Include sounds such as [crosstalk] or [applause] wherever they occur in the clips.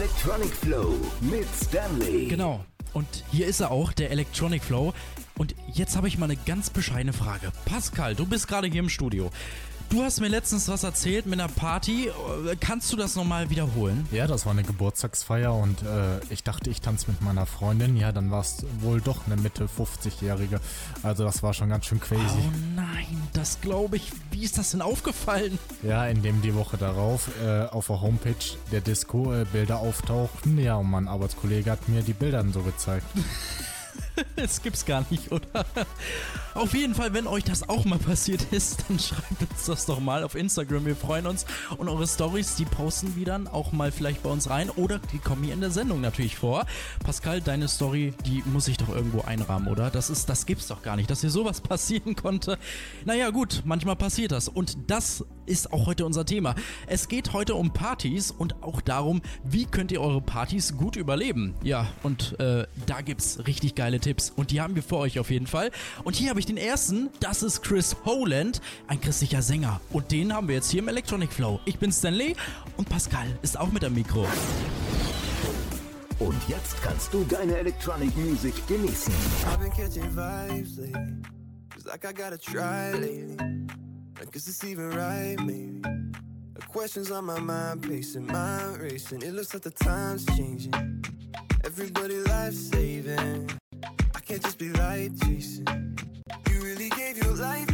Electronic Flow mit Stanley. Genau. Und hier ist er auch, der Electronic Flow. Und jetzt habe ich mal eine ganz bescheidene Frage. Pascal, du bist gerade hier im Studio. Du hast mir letztens was erzählt mit einer Party. Kannst du das nochmal wiederholen? Ja, das war eine Geburtstagsfeier und äh, ich dachte, ich tanze mit meiner Freundin. Ja, dann war es wohl doch eine Mitte 50-Jährige. Also das war schon ganz schön crazy. Oh nein, das glaube ich. Wie ist das denn aufgefallen? Ja, indem die Woche darauf äh, auf der Homepage der Disco äh, Bilder auftauchten. Ja, und mein Arbeitskollege hat mir die Bilder dann so gezeigt. [laughs] [laughs] Das gibt's gar nicht, oder? Auf jeden Fall, wenn euch das auch mal passiert ist, dann schreibt uns das doch mal auf Instagram. Wir freuen uns. Und eure Stories, die posten wir dann auch mal vielleicht bei uns rein. Oder die kommen hier in der Sendung natürlich vor. Pascal, deine Story, die muss ich doch irgendwo einrahmen, oder? Das ist, das gibt's doch gar nicht, dass hier sowas [laughs] passieren konnte. Naja, gut, manchmal passiert das. Und das ist auch heute unser Thema. Es geht heute um Partys und auch darum, wie könnt ihr eure Partys gut überleben. Ja, und äh, da gibt's richtig geile Tipps. Und die haben wir für euch auf jeden Fall. Und hier habe ich den ersten. Das ist Chris Holland, ein christlicher Sänger. Und den haben wir jetzt hier im Electronic Flow. Ich bin Stanley und Pascal ist auch mit am Mikro. Und jetzt kannst du deine Electronic Music genießen. I've been catching vibes lately. Like I gotta try lately. Like, is this even right, maybe? The questions on my mind, pacing, mind racing. It looks like the time's changing. Everybody life saving. I can't just be light chasing. You really gave your life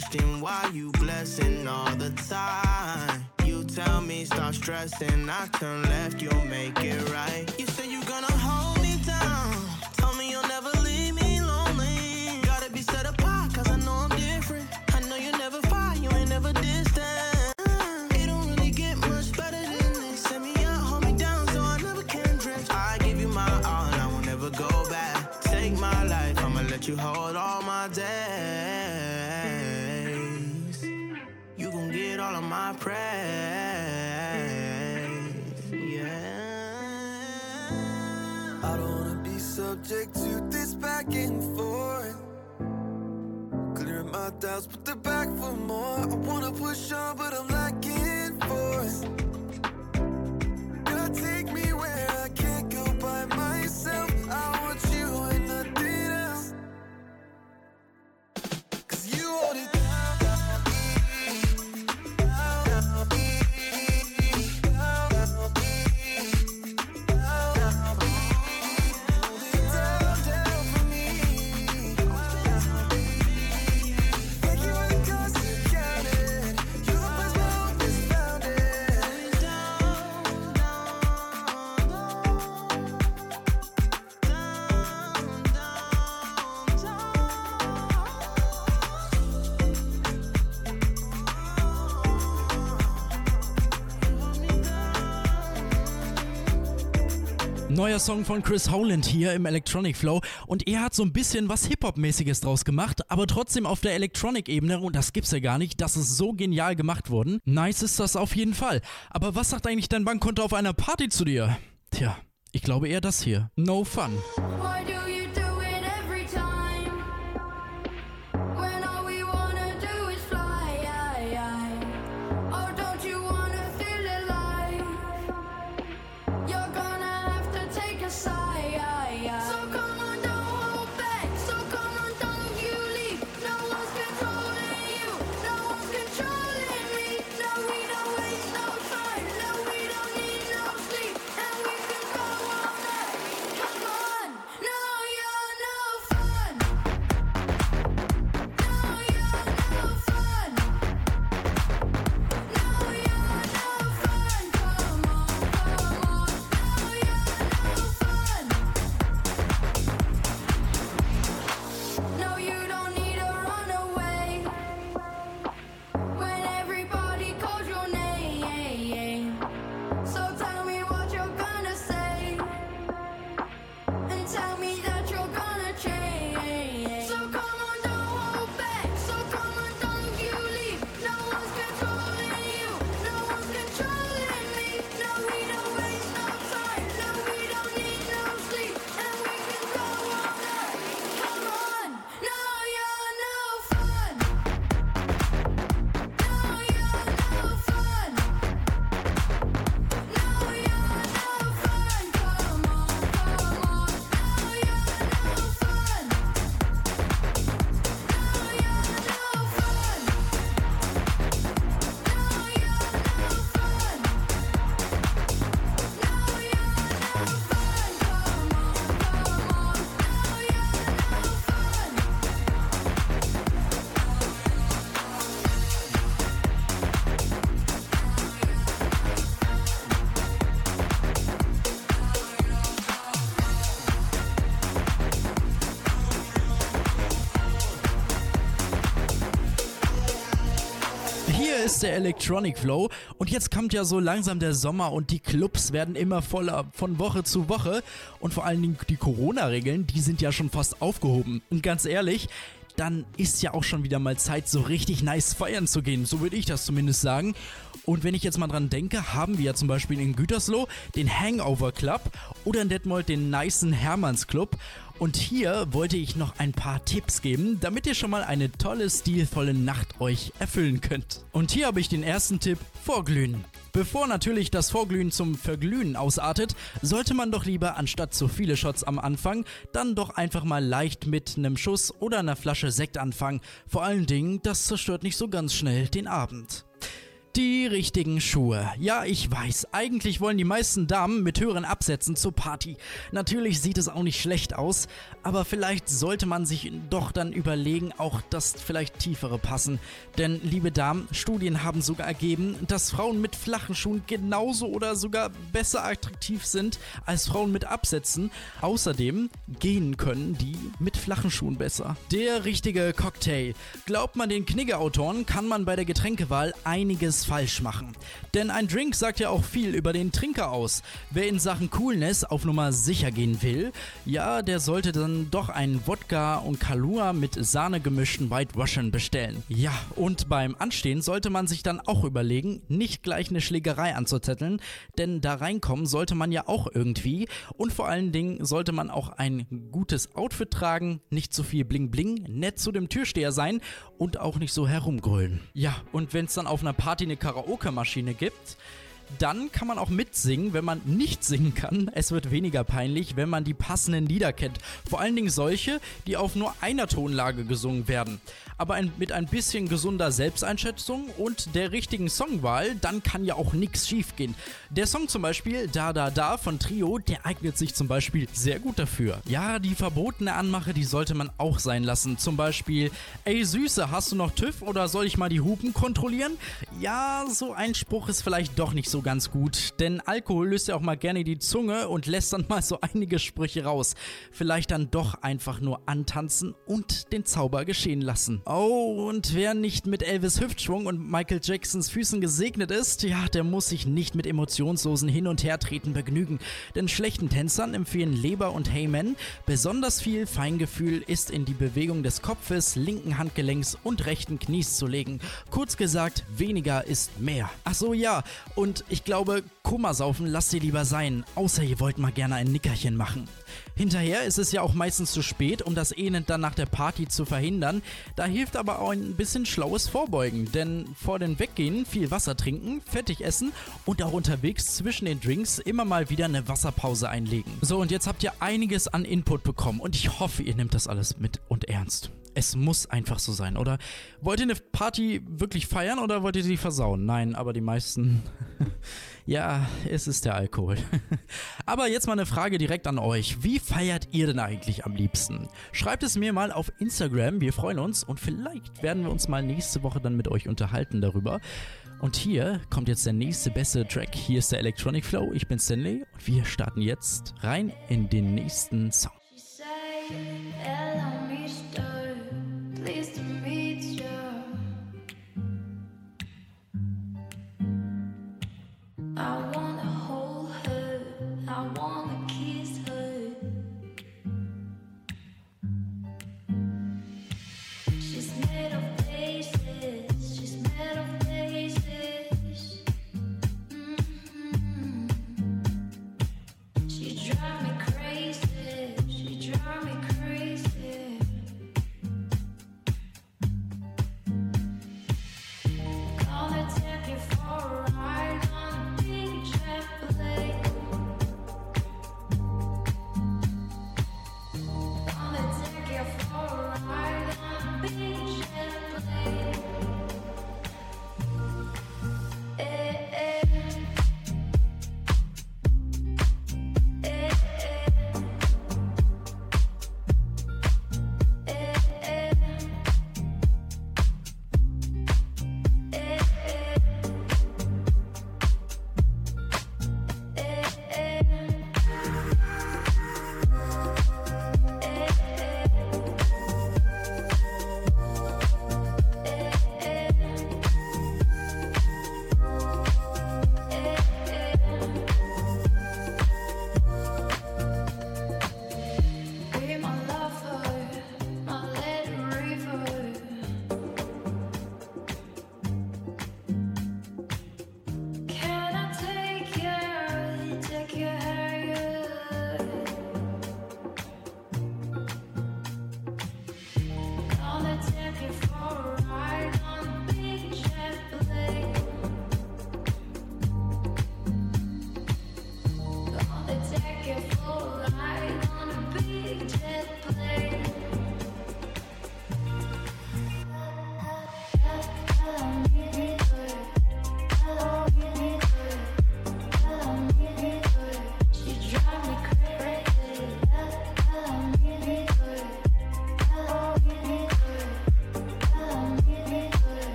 question, why you blessing all the time? You tell me stop stressing, I turn back for more. I wanna push on, but I'm lacking force. Song von Chris Howland hier im Electronic Flow und er hat so ein bisschen was Hip-Hop-mäßiges draus gemacht, aber trotzdem auf der Electronic-Ebene und das gibt's ja gar nicht, das ist so genial gemacht worden. Nice ist das auf jeden Fall. Aber was sagt eigentlich dein Bankkonto auf einer Party zu dir? Tja, ich glaube eher das hier. No fun. Ist der Electronic Flow und jetzt kommt ja so langsam der Sommer und die Clubs werden immer voller von Woche zu Woche und vor allen Dingen die Corona-Regeln, die sind ja schon fast aufgehoben. Und ganz ehrlich, dann ist ja auch schon wieder mal Zeit, so richtig nice feiern zu gehen. So würde ich das zumindest sagen. Und wenn ich jetzt mal dran denke, haben wir ja zum Beispiel in Gütersloh den Hangover Club oder in Detmold den nicen Hermanns Club. Und hier wollte ich noch ein paar Tipps geben, damit ihr schon mal eine tolle, stilvolle Nacht euch erfüllen könnt. Und hier habe ich den ersten Tipp, vorglühen. Bevor natürlich das Vorglühen zum Verglühen ausartet, sollte man doch lieber anstatt zu viele Shots am Anfang, dann doch einfach mal leicht mit einem Schuss oder einer Flasche Sekt anfangen. Vor allen Dingen, das zerstört nicht so ganz schnell den Abend. Die richtigen Schuhe. Ja, ich weiß, eigentlich wollen die meisten Damen mit höheren Absätzen zur Party. Natürlich sieht es auch nicht schlecht aus, aber vielleicht sollte man sich doch dann überlegen, auch dass vielleicht tiefere passen. Denn, liebe Damen, Studien haben sogar ergeben, dass Frauen mit flachen Schuhen genauso oder sogar besser attraktiv sind als Frauen mit Absätzen. Außerdem gehen können die mit flachen Schuhen besser. Der richtige Cocktail. Glaubt man den Knigge-Autoren, kann man bei der Getränkewahl einiges falsch machen. Denn ein Drink sagt ja auch viel über den Trinker aus. Wer in Sachen Coolness auf Nummer sicher gehen will, ja, der sollte dann doch einen Wodka und Kalua mit Sahne gemischten White Russian bestellen. Ja, und beim Anstehen sollte man sich dann auch überlegen, nicht gleich eine Schlägerei anzuzetteln, denn da reinkommen sollte man ja auch irgendwie und vor allen Dingen sollte man auch ein gutes Outfit tragen, nicht zu viel Bling Bling, nett zu dem Türsteher sein und auch nicht so herumgrölen. Ja, und wenn es dann auf einer Party Karaoke-Maschine gibt, dann kann man auch mitsingen, wenn man nicht singen kann. Es wird weniger peinlich, wenn man die passenden Lieder kennt. Vor allen Dingen solche, die auf nur einer Tonlage gesungen werden. Aber ein, mit ein bisschen gesunder Selbsteinschätzung und der richtigen Songwahl, dann kann ja auch nichts schiefgehen. Der Song zum Beispiel Da Da Da von Trio, der eignet sich zum Beispiel sehr gut dafür. Ja, die verbotene Anmache, die sollte man auch sein lassen. Zum Beispiel, ey Süße, hast du noch TÜV oder soll ich mal die Hupen kontrollieren? Ja, so ein Spruch ist vielleicht doch nicht so ganz gut, denn Alkohol löst ja auch mal gerne die Zunge und lässt dann mal so [laughs] einige Sprüche raus. Vielleicht dann doch einfach nur antanzen und den Zauber geschehen lassen. Oh, und wer nicht mit Elvis Hüftschwung und Michael Jacksons Füßen gesegnet ist, ja, der muss sich nicht mit emotionslosen Hin- und Hertreten begnügen. Denn schlechten Tänzern empfehlen Leber und Heyman, besonders viel Feingefühl ist in die Bewegung des Kopfes, linken Handgelenks und rechten Knies zu legen. Kurz gesagt, weniger ist mehr. Ach so, ja, und ich glaube, Kummersaufen lasst ihr lieber sein, außer ihr wollt mal gerne ein Nickerchen machen. Hinterher ist es ja auch meistens zu spät, um das Elend dann nach der Party zu verhindern. Da hilft aber auch ein bisschen schlaues Vorbeugen, denn vor dem Weggehen viel Wasser trinken, fettig essen und auch unterwegs zwischen den Drinks immer mal wieder eine Wasserpause einlegen. So, und jetzt habt ihr einiges an Input bekommen und ich hoffe, ihr nehmt das alles mit und ernst. Es muss einfach so sein, oder? Wollt ihr eine Party wirklich feiern oder wollt ihr sie versauen? Nein, aber die meisten. [laughs] ja, es ist der Alkohol. [laughs] aber jetzt mal eine Frage direkt an euch. Wie feiert ihr denn eigentlich am liebsten? Schreibt es mir mal auf Instagram, wir freuen uns und vielleicht werden wir uns mal nächste Woche dann mit euch unterhalten darüber. Und hier kommt jetzt der nächste beste Track. Hier ist der Electronic Flow. Ich bin Stanley und wir starten jetzt rein in den nächsten Song.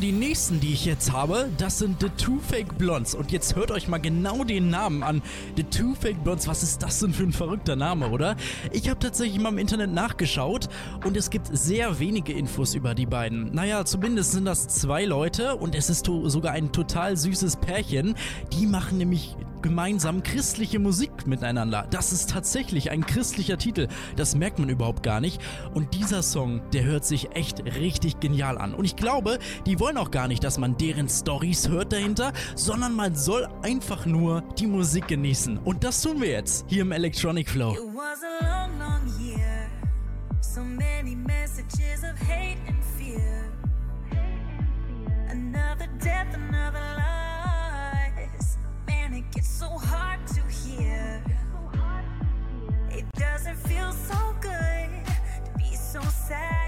Die nächsten, die ich jetzt habe, das sind The Two Fake Blondes. Und jetzt hört euch mal genau den Namen an. The Two Fake Blondes, was ist das denn für ein verrückter Name, oder? Ich habe tatsächlich mal im Internet nachgeschaut und es gibt sehr wenige Infos über die beiden. Naja, zumindest sind das zwei Leute und es ist sogar ein total süßes Pärchen. Die machen nämlich gemeinsam christliche Musik miteinander. Das ist tatsächlich ein christlicher Titel. Das merkt man überhaupt gar nicht. Und dieser Song, der hört sich echt richtig genial an. Und ich glaube, die wollen auch gar nicht, dass man deren Stories hört dahinter, sondern man soll einfach nur die Musik genießen. Und das tun wir jetzt hier im Electronic Flow. It was a long, long year. So many messages of hate and fear. another death, another life. so hard to hear. It doesn't feel so good to be so sad.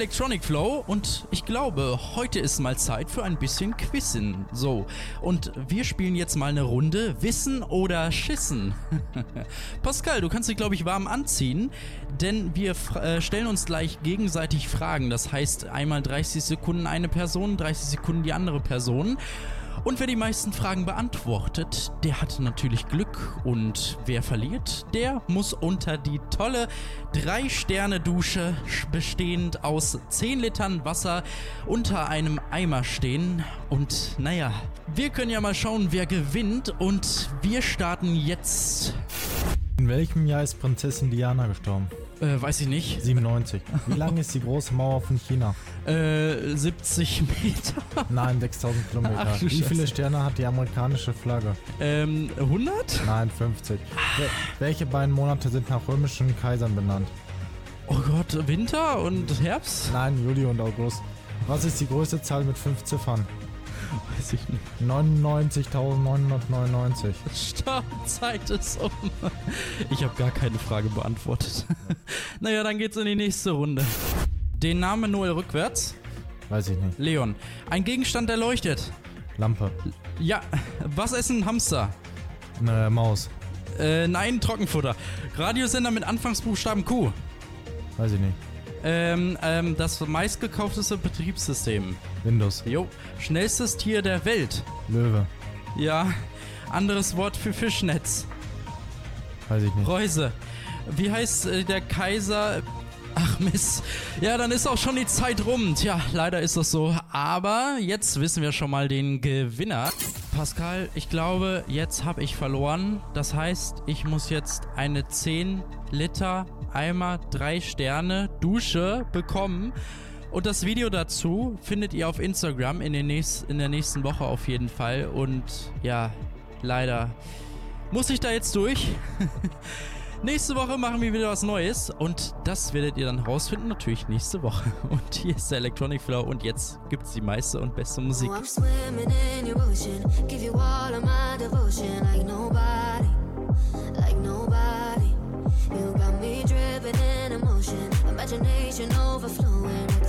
Electronic Flow und ich glaube, heute ist mal Zeit für ein bisschen Quizzen. So, und wir spielen jetzt mal eine Runde Wissen oder Schissen. [laughs] Pascal, du kannst dich, glaube ich, warm anziehen, denn wir äh, stellen uns gleich gegenseitig Fragen. Das heißt, einmal 30 Sekunden eine Person, 30 Sekunden die andere Person. Und wer die meisten Fragen beantwortet, der hat natürlich Glück. Und wer verliert, der muss unter die tolle 3-Sterne-Dusche bestehend aus 10 Litern Wasser unter einem Eimer stehen. Und naja, wir können ja mal schauen, wer gewinnt. Und wir starten jetzt. In welchem Jahr ist Prinzessin Diana gestorben? Äh, weiß ich nicht. 97. [laughs] Wie lang ist die große Mauer von China? Äh, 70 Meter. Nein, 6000 Kilometer. Ach Wie viele Sterne hat die amerikanische Flagge? Ähm, 100? Nein, 50. Wel welche beiden Monate sind nach römischen Kaisern benannt? Oh Gott, Winter und Herbst? Nein, Juli und August. Was ist die größte Zahl mit fünf Ziffern? Weiß ich nicht. 99.999. Stopp, Zeit ist um. Ich habe gar keine Frage beantwortet. [laughs] naja, dann geht's in die nächste Runde. Den Namen Noel rückwärts. Weiß ich nicht. Leon. Ein Gegenstand, der leuchtet. Lampe. Ja. Was essen Hamster? Eine Maus. Äh, nein, Trockenfutter. Radiosender mit Anfangsbuchstaben Q. Weiß ich nicht. Ähm, ähm, das meistgekaufteste Betriebssystem. Windows. Jo. Schnellstes Tier der Welt. Löwe. Ja. Anderes Wort für Fischnetz. Weiß ich nicht. Reuse. Wie heißt äh, der Kaiser? Ach Mist. Ja, dann ist auch schon die Zeit rum. Tja, leider ist das so. Aber jetzt wissen wir schon mal den Gewinner. Pascal, ich glaube, jetzt habe ich verloren. Das heißt, ich muss jetzt eine 10 Liter Eimer 3 Sterne Dusche bekommen. Und das Video dazu findet ihr auf Instagram in, nächst, in der nächsten Woche auf jeden Fall. Und ja, leider muss ich da jetzt durch. [laughs] Nächste Woche machen wir wieder was Neues und das werdet ihr dann rausfinden, natürlich nächste Woche. [laughs] Und hier ist der Electronic Flow und jetzt gibt's die meiste und beste Musik. Oh,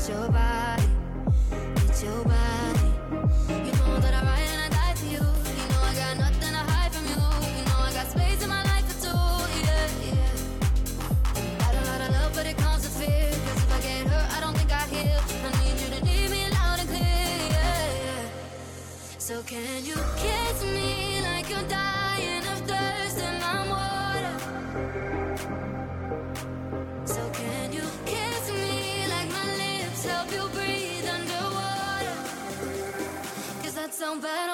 your body, it's your body. You know that I ride So can you kiss me like you're dying of thirst in my water? So can you kiss me like my lips help you breathe underwater? Cause that's so bad.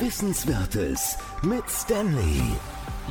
Wissenswertes mit Stanley.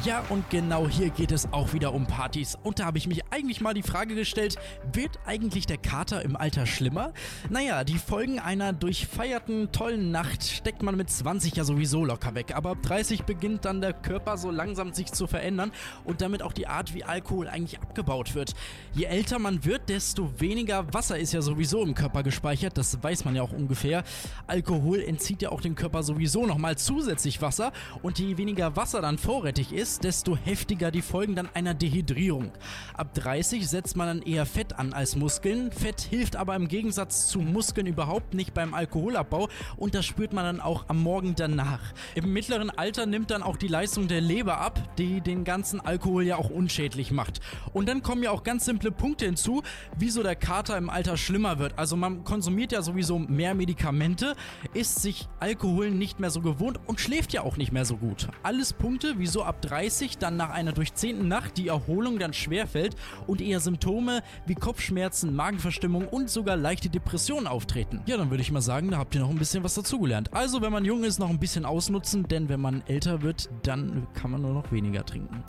Ja, und genau hier geht es auch wieder um Partys. Und da habe ich mich eigentlich mal die Frage gestellt, wird eigentlich der Kater im Alter schlimmer? Naja, die Folgen einer durchfeierten, tollen Nacht steckt man mit 20 ja sowieso locker weg. Aber ab 30 beginnt dann der Körper so langsam sich zu verändern und damit auch die Art, wie Alkohol eigentlich abgebaut wird. Je älter man wird, desto weniger Wasser ist ja sowieso im Körper gespeichert. Das weiß man ja auch ungefähr. Alkohol entzieht ja auch dem Körper sowieso nochmal zusätzlich Wasser. Und je weniger Wasser dann vorrätig ist, desto heftiger die Folgen dann einer Dehydrierung. Ab 30 setzt man dann eher Fett an als Muskeln. Fett hilft aber im Gegensatz zu Muskeln überhaupt nicht beim Alkoholabbau und das spürt man dann auch am Morgen danach. Im mittleren Alter nimmt dann auch die Leistung der Leber ab, die den ganzen Alkohol ja auch unschädlich macht. Und dann kommen ja auch ganz simple Punkte hinzu, wieso der Kater im Alter schlimmer wird. Also man konsumiert ja sowieso mehr Medikamente, ist sich Alkohol nicht mehr so gewohnt und schläft ja auch nicht mehr so gut. Alles Punkte, wieso ab 30 dann nach einer durchzehnten Nacht die Erholung dann schwerfällt und eher Symptome wie Kopfschmerzen, Magenverstimmung und sogar leichte Depressionen auftreten. Ja, dann würde ich mal sagen, da habt ihr noch ein bisschen was dazugelernt. Also, wenn man jung ist, noch ein bisschen ausnutzen, denn wenn man älter wird, dann kann man nur noch weniger trinken.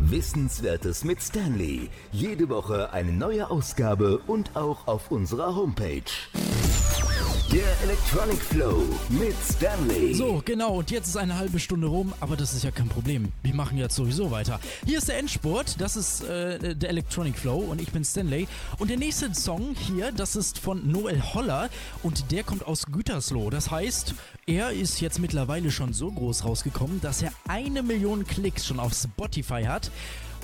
Wissenswertes mit Stanley. Jede Woche eine neue Ausgabe und auch auf unserer Homepage. Der Electronic Flow mit Stanley. So, genau, und jetzt ist eine halbe Stunde rum, aber das ist ja kein Problem. Wir machen jetzt sowieso weiter. Hier ist der Endspurt, das ist äh, der Electronic Flow und ich bin Stanley. Und der nächste Song hier, das ist von Noel Holler und der kommt aus Gütersloh. Das heißt, er ist jetzt mittlerweile schon so groß rausgekommen, dass er eine Million Klicks schon auf Spotify hat.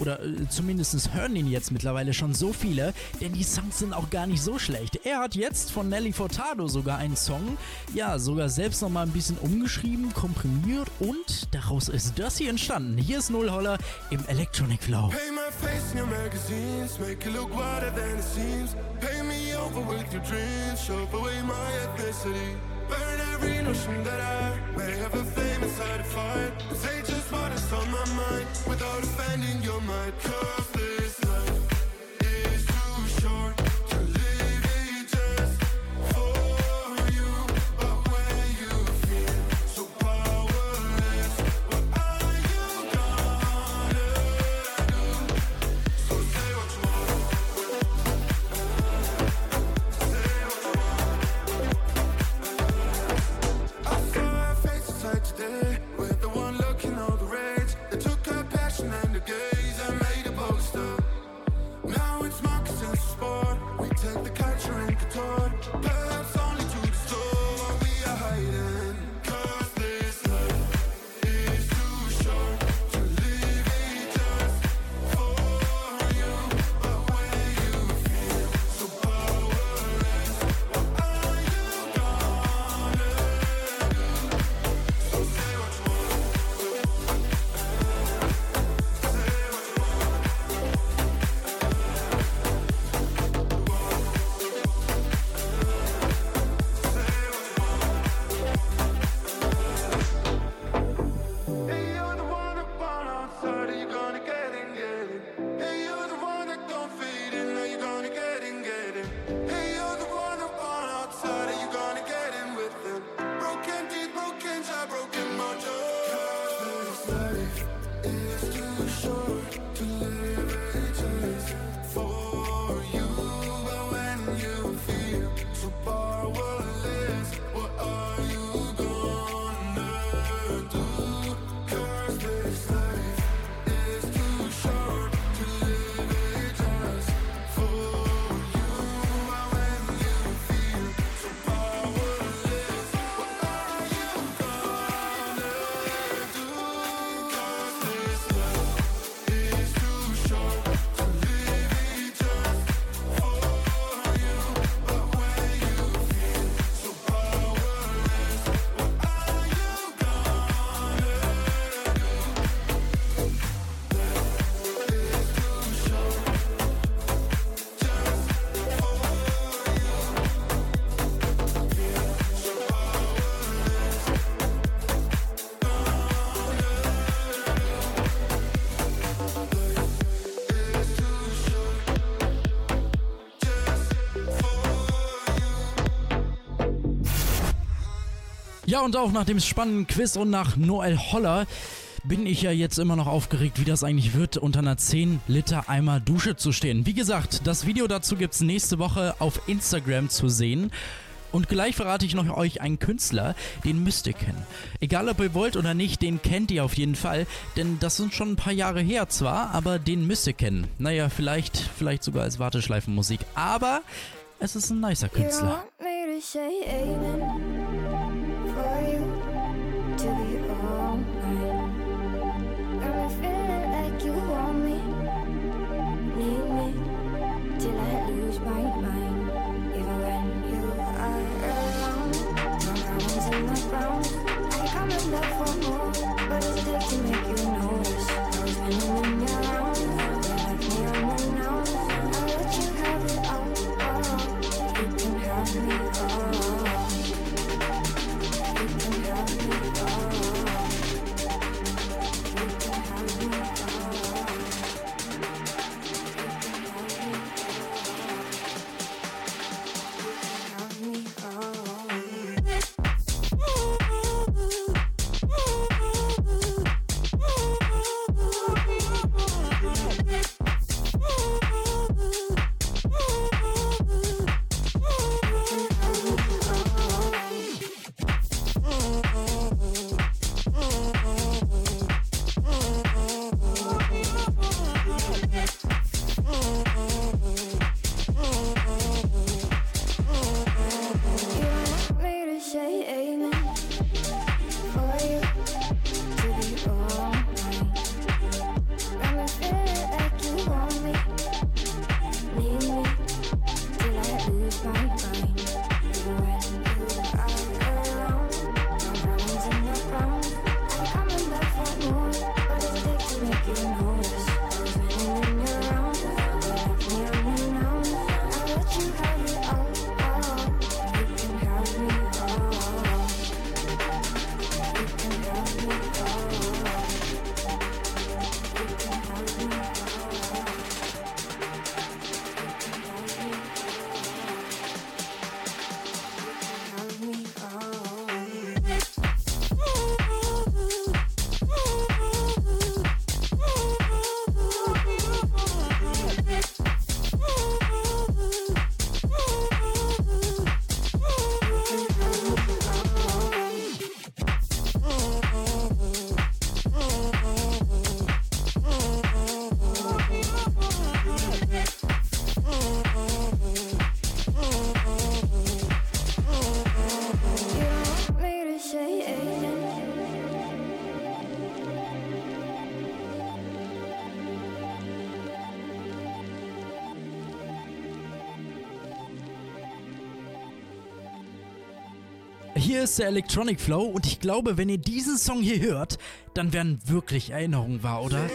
Oder äh, zumindest hören ihn jetzt mittlerweile schon so viele, denn die Songs sind auch gar nicht so schlecht. Er hat jetzt von Nelly Furtado sogar einen Song, ja, sogar selbst nochmal ein bisschen umgeschrieben, komprimiert und daraus ist das hier entstanden. Hier ist Null Holler im Electronic Flow. Paint my face in your magazines, make it look wider than it seems. Pay me over with your dreams, show away my ethnicity. Burn every notion that I may have a fame inside a fight. Say just what is on my mind without offending your mind. Cause Ja, und auch nach dem spannenden Quiz und nach Noel Holler bin ich ja jetzt immer noch aufgeregt, wie das eigentlich wird, unter einer 10 Liter Eimer Dusche zu stehen. Wie gesagt, das Video dazu gibt's nächste Woche auf Instagram zu sehen. Und gleich verrate ich noch euch einen Künstler, den müsst ihr kennen. Egal ob ihr wollt oder nicht, den kennt ihr auf jeden Fall, denn das sind schon ein paar Jahre her zwar, aber den müsst ihr kennen. Naja, vielleicht, vielleicht sogar als Warteschleifenmusik, aber es ist ein nicer You Künstler. want me to say amen Ist der Electronic Flow und ich glaube, wenn ihr diesen Song hier hört, dann werden wirklich Erinnerungen wahr, oder?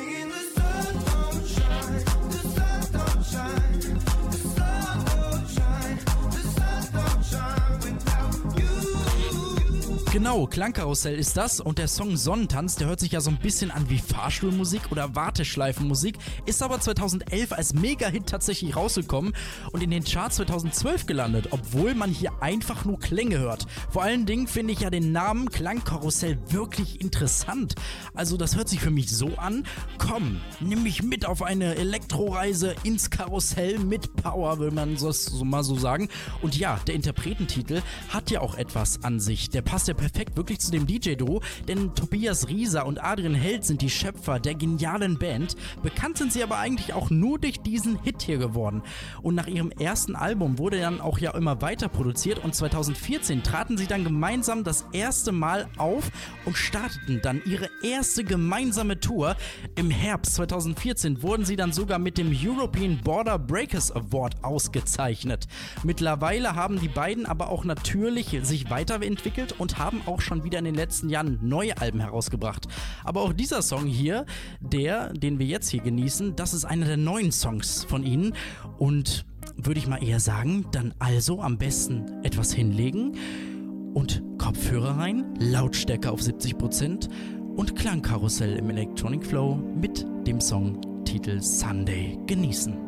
Genau, Klangkarussell ist das und der Song Sonnentanz, der hört sich ja so ein bisschen an wie Fahrstuhlmusik oder Warteschleifenmusik, ist aber 2011 als Mega-Hit tatsächlich rausgekommen und in den Charts 2012 gelandet, obwohl man hier einfach nur Klänge hört. Vor allen Dingen finde ich ja den Namen Klangkarussell wirklich interessant. Also das hört sich für mich so an, komm, nimm mich mit auf eine Elektroreise ins Karussell mit Power, will man so, so mal so sagen. Und ja, der Interpretentitel hat ja auch etwas an sich. Der passt ja perfekt wirklich zu dem DJ-Duo, denn Tobias Rieser und Adrian Held sind die Schöpfer der genialen Band. Bekannt sind sie aber eigentlich auch nur durch diesen Hit hier geworden. Und nach ihrem ersten Album wurde dann auch ja immer weiter produziert und 2014 traten sie dann gemeinsam das erste Mal auf und starteten dann ihre erste gemeinsame Tour. Im Herbst 2014 wurden sie dann sogar mit dem European Border Breakers Award ausgezeichnet. Mittlerweile haben die beiden aber auch natürlich sich weiterentwickelt und haben auch schon wieder in den letzten Jahren neue Alben herausgebracht. Aber auch dieser Song hier, der, den wir jetzt hier genießen, das ist einer der neuen Songs von ihnen und würde ich mal eher sagen, dann also am besten etwas hinlegen und Kopfhörer rein, Lautstärke auf 70% und Klangkarussell im Electronic Flow mit dem Songtitel Sunday genießen.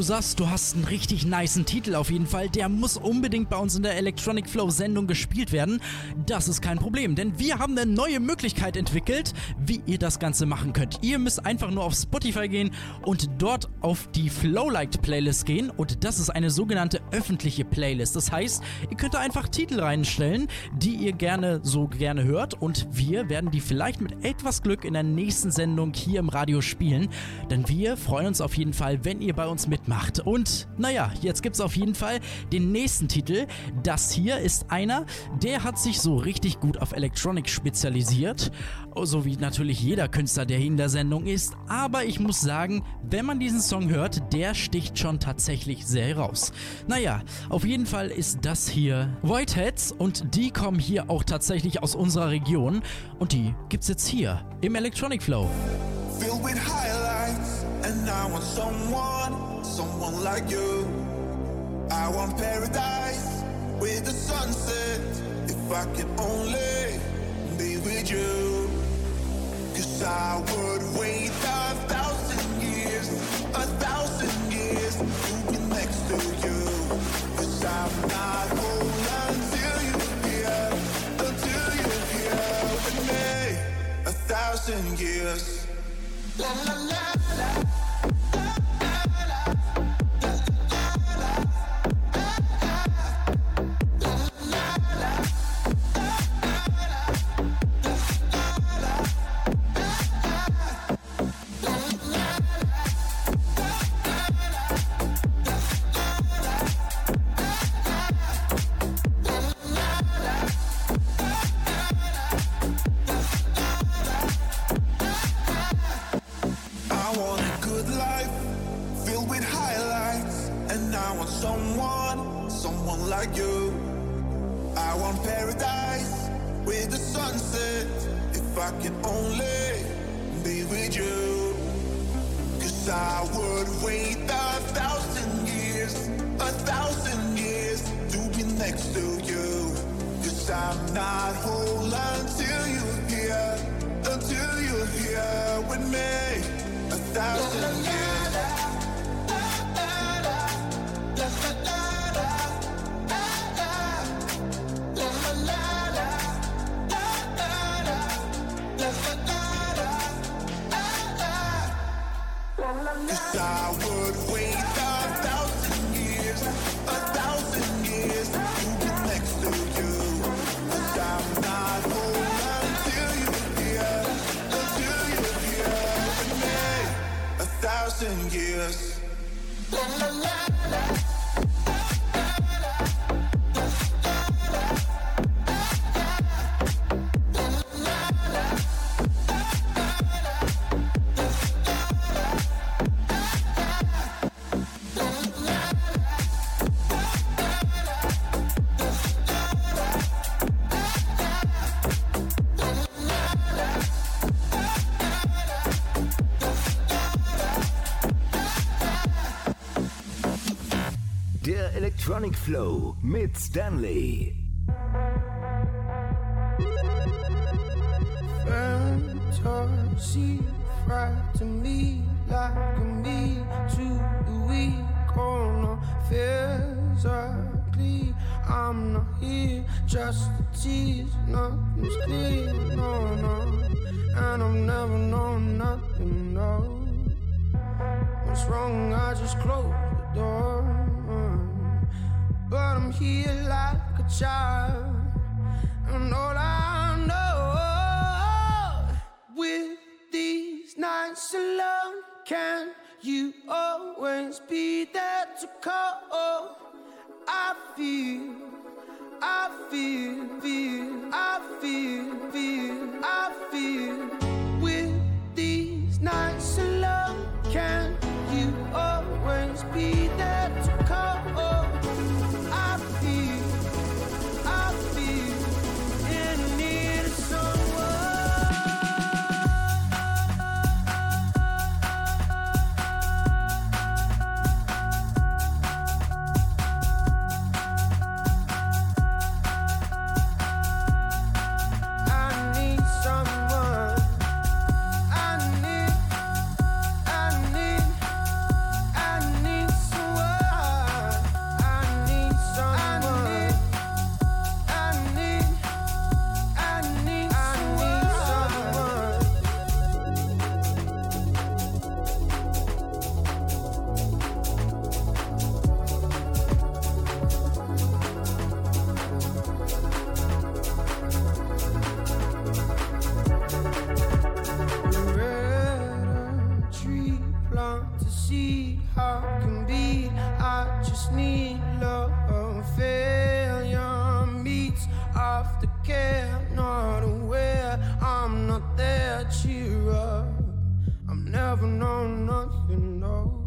Du sagst, du hast einen richtig nicen Titel auf jeden Fall. Der muss unbedingt bei uns in der Electronic Flow Sendung gespielt werden. Das ist kein Problem, denn wir haben eine neue Möglichkeit entwickelt, wie ihr das Ganze machen könnt. Ihr müsst einfach nur auf Spotify gehen und dort auf die Flowlight Playlist gehen und das ist eine sogenannte öffentliche Playlist. Das heißt, ihr könnt da einfach Titel reinstellen, die ihr gerne so gerne hört und wir werden die vielleicht mit etwas Glück in der nächsten Sendung hier im Radio spielen, denn wir freuen uns auf jeden Fall, wenn ihr bei uns mitmacht. Und naja, jetzt gibt's auf jeden Fall den nächsten Titel. Das hier ist einer, der hat sich so richtig gut auf Electronic spezialisiert. So wie natürlich jeder Künstler, der hier in der Sendung ist. Aber ich muss sagen, wenn man diesen Song hört, der sticht schon tatsächlich sehr heraus. Naja, auf jeden Fall ist das hier Whiteheads und die kommen hier auch tatsächlich aus unserer Region. Und die gibt's jetzt hier im Electronic Flow. filled with highlights. I want someone, someone like you. I want paradise with the sunset. If I could only be with you. Cause I would wait a thousand years, a thousand years to be next to you. Cause I'm not whole until you're here, until you're here with me. A thousand years. La la la la. Would wait a thousand years, a thousand years to be next to you. Cause I'm not whole until you're here, until you're here with me. A thousand years. Flow Stanley. fantasy me like me to the weak or not physically I'm not here just to tease nothing's clear no no. And I've never known nothing no. What's wrong? I just the door here like a child and all I know with these nights alone, can you always be there to call? I feel, I feel, feel, I feel, feel, I feel with these nights alone, can you always be never known nothing. No.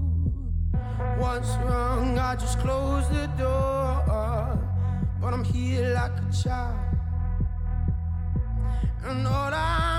What's wrong? I just close the door. But I'm here like a child. And all I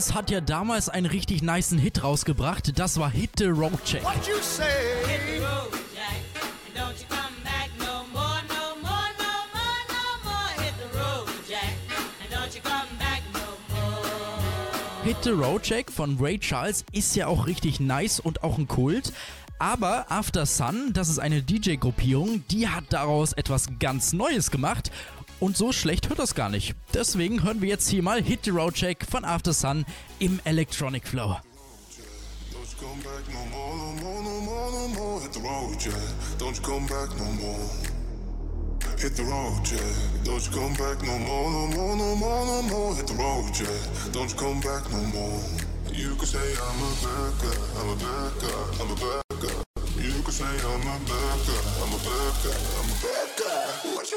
Ray Charles hat ja damals einen richtig niceen Hit rausgebracht. Das war Hit the Road Check. What you say? Hit the road, Jack, and don't you come back no more, no more, no more, no more. Hit the road, Jack, and don't you come back no more. Hit the Road Check von Ray Charles ist ja auch richtig nice und auch ein Kult. Aber After Sun, das ist eine DJ-Gruppierung, die hat daraus etwas ganz Neues gemacht. Und so schlecht hört das gar nicht. Deswegen hören wir jetzt hier mal Hit the Road Check von After Sun im Electronic Flow. Hit the road, yeah. Don't you come back no more, no more, no more, no more. Hit the road, yeah. Don't you come back no more. You can say I'm a bad guy, I'm a bad guy, I'm a bad guy. You can say I'm a bad guy, I'm a bad guy, I'm a bad guy.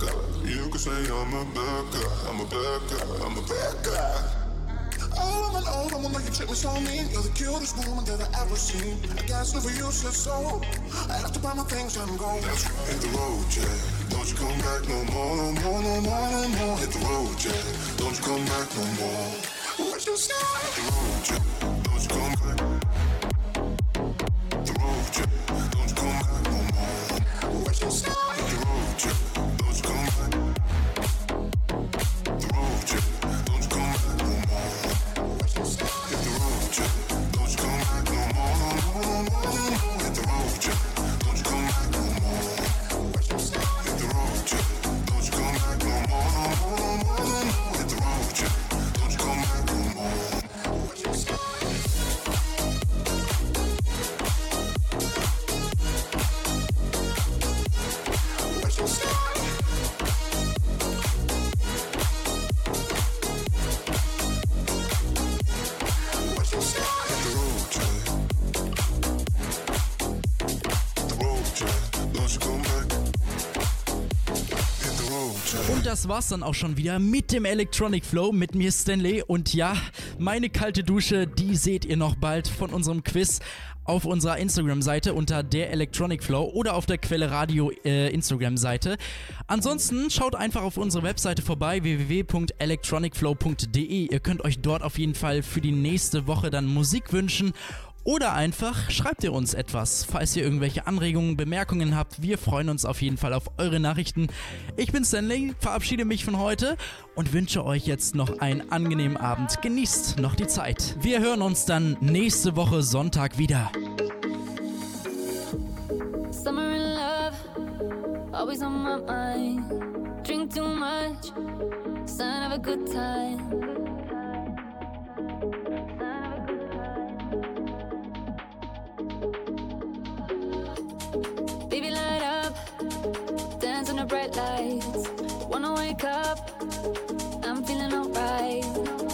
guy. You can say I'm a bad guy, I'm a bad guy, I'm a bad guy. All of an old, I'm like you treat me so mean. You're the cutest woman that I ever seen. I guess never you said so. I have to buy my things and go. That's right. Hit the road, yeah. Don't you come back no more, no more, no more, no more. Hit the road, yeah. Don't you come back no more. What you say? Hit the road, yeah. Don't you come back. Das war's dann auch schon wieder mit dem Electronic Flow mit mir Stanley. Und ja, meine kalte Dusche, die seht ihr noch bald von unserem Quiz auf unserer Instagram-Seite unter der Electronic Flow oder auf der Quelle Radio äh, Instagram-Seite. Ansonsten schaut einfach auf unsere Webseite vorbei www.electronicflow.de. Ihr könnt euch dort auf jeden Fall für die nächste Woche dann Musik wünschen. Oder einfach schreibt ihr uns etwas, falls ihr irgendwelche Anregungen, Bemerkungen habt. Wir freuen uns auf jeden Fall auf eure Nachrichten. Ich bin Stanley, verabschiede mich von heute und wünsche euch jetzt noch einen angenehmen Abend. Genießt noch die Zeit. Wir hören uns dann nächste Woche Sonntag wieder. Summer in love, always on my mind. Drink too much, sign of a good time. Bright lights. Wanna wake up, I'm feeling alright.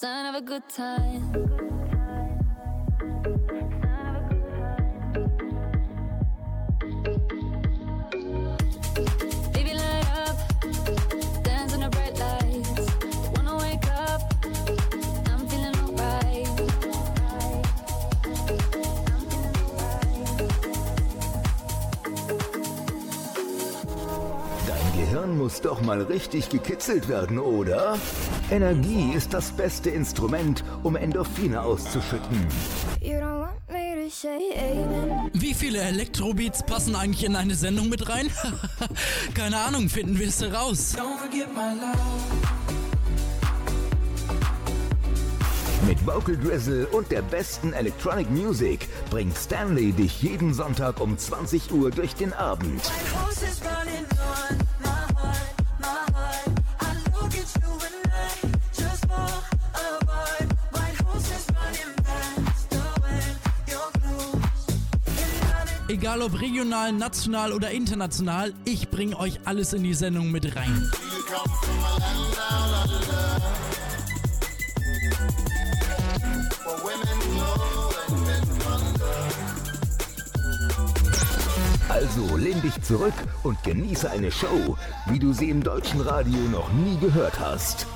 Sign of a good time. Muss doch mal richtig gekitzelt werden, oder? Energie ist das beste Instrument, um Endorphine auszuschütten. Wie viele Elektrobeats passen eigentlich in eine Sendung mit rein? [laughs] Keine Ahnung, finden wir es heraus. Mit Vocal Drizzle und der besten Electronic Music bringt Stanley dich jeden Sonntag um 20 Uhr durch den Abend. Egal ob regional, national oder international, ich bring euch alles in die Sendung mit rein. Also lehn dich zurück und genieße eine Show, wie du sie im deutschen Radio noch nie gehört hast.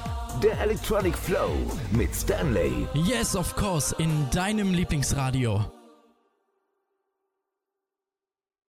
Der Electronic Flow mit Stanley. Yes, of course, in deinem Lieblingsradio.